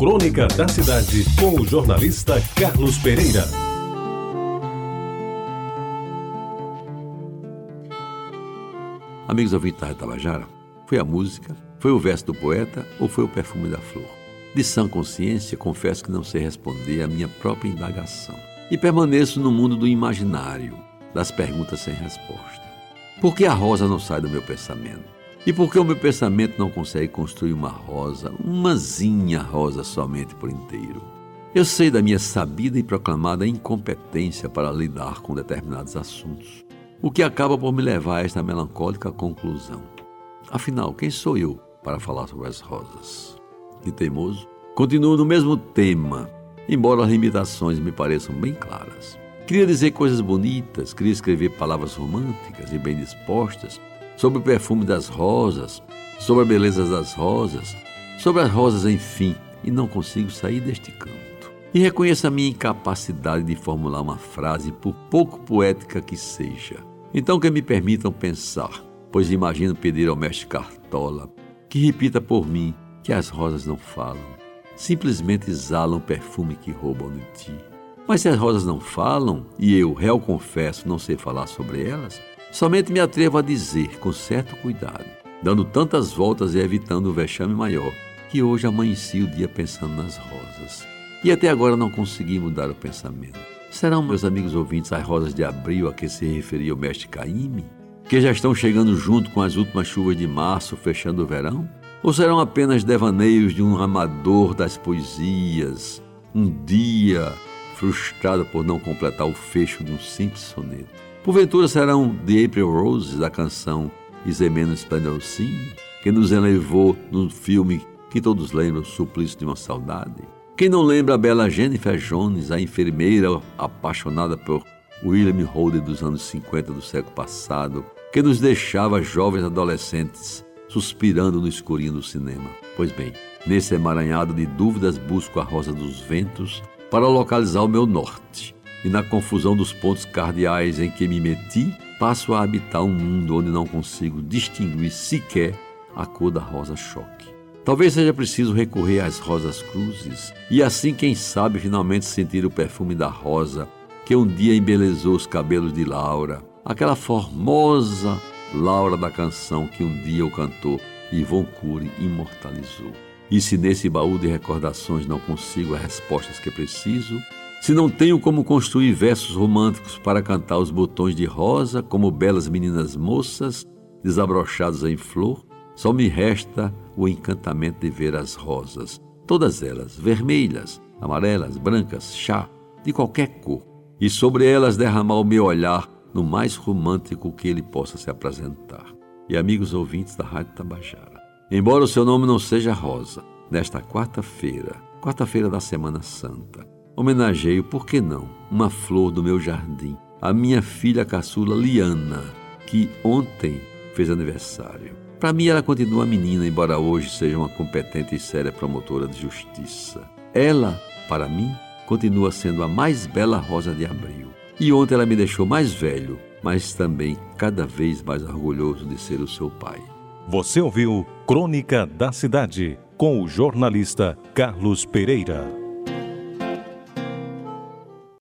Crônica da Cidade, com o jornalista Carlos Pereira. Amigos ouvintes da Retabajara, foi a música, foi o verso do poeta ou foi o perfume da flor? De sã consciência, confesso que não sei responder à minha própria indagação. E permaneço no mundo do imaginário, das perguntas sem resposta. Por que a rosa não sai do meu pensamento? E por que o meu pensamento não consegue construir uma rosa, umazinha rosa somente por inteiro? Eu sei da minha sabida e proclamada incompetência para lidar com determinados assuntos, o que acaba por me levar a esta melancólica conclusão. Afinal, quem sou eu para falar sobre as rosas? E teimoso, continuo no mesmo tema, embora as limitações me pareçam bem claras. Queria dizer coisas bonitas, queria escrever palavras românticas e bem dispostas, sobre o perfume das rosas, sobre a beleza das rosas, sobre as rosas, enfim, e não consigo sair deste canto. E reconheço a minha incapacidade de formular uma frase, por pouco poética que seja. Então que me permitam pensar, pois imagino pedir ao mestre Cartola que repita por mim que as rosas não falam, simplesmente exalam o perfume que roubam de ti. Mas se as rosas não falam, e eu, réu confesso, não sei falar sobre elas, Somente me atrevo a dizer, com certo cuidado, dando tantas voltas e evitando o vexame maior, que hoje amanheci o dia pensando nas rosas. E até agora não consegui mudar o pensamento. Serão, meus amigos ouvintes, as rosas de abril a que se referia o mestre Caíme? Que já estão chegando junto com as últimas chuvas de março, fechando o verão? Ou serão apenas devaneios de um amador das poesias, um dia frustrado por não completar o fecho de um simples soneto? Porventura serão The April Roses, da canção Is a Man Splendor que nos elevou no filme que todos lembram, Suplício de uma Saudade? Quem não lembra a bela Jennifer Jones, a enfermeira apaixonada por William Holden dos anos 50 do século passado, que nos deixava jovens adolescentes suspirando no escurinho do cinema? Pois bem, nesse emaranhado de dúvidas busco a rosa dos ventos para localizar o meu norte e na confusão dos pontos cardeais em que me meti, passo a habitar um mundo onde não consigo distinguir sequer a cor da rosa choque. Talvez seja preciso recorrer às rosas cruzes e assim, quem sabe, finalmente sentir o perfume da rosa que um dia embelezou os cabelos de Laura, aquela formosa Laura da canção que um dia o cantor Ivon Cury imortalizou. E se nesse baú de recordações não consigo as respostas que preciso, se não tenho como construir versos românticos para cantar os botões de rosa como belas meninas moças desabrochados em flor, só me resta o encantamento de ver as rosas, todas elas vermelhas, amarelas, brancas, chá, de qualquer cor, e sobre elas derramar o meu olhar no mais romântico que ele possa se apresentar. E amigos ouvintes da Rádio Tabajara, embora o seu nome não seja Rosa, nesta quarta-feira, quarta-feira da Semana Santa, homenageio, por que não, uma flor do meu jardim, a minha filha caçula Liana, que ontem fez aniversário. Para mim, ela continua menina, embora hoje seja uma competente e séria promotora de justiça. Ela, para mim, continua sendo a mais bela rosa de abril. E ontem ela me deixou mais velho, mas também cada vez mais orgulhoso de ser o seu pai. Você ouviu Crônica da Cidade, com o jornalista Carlos Pereira.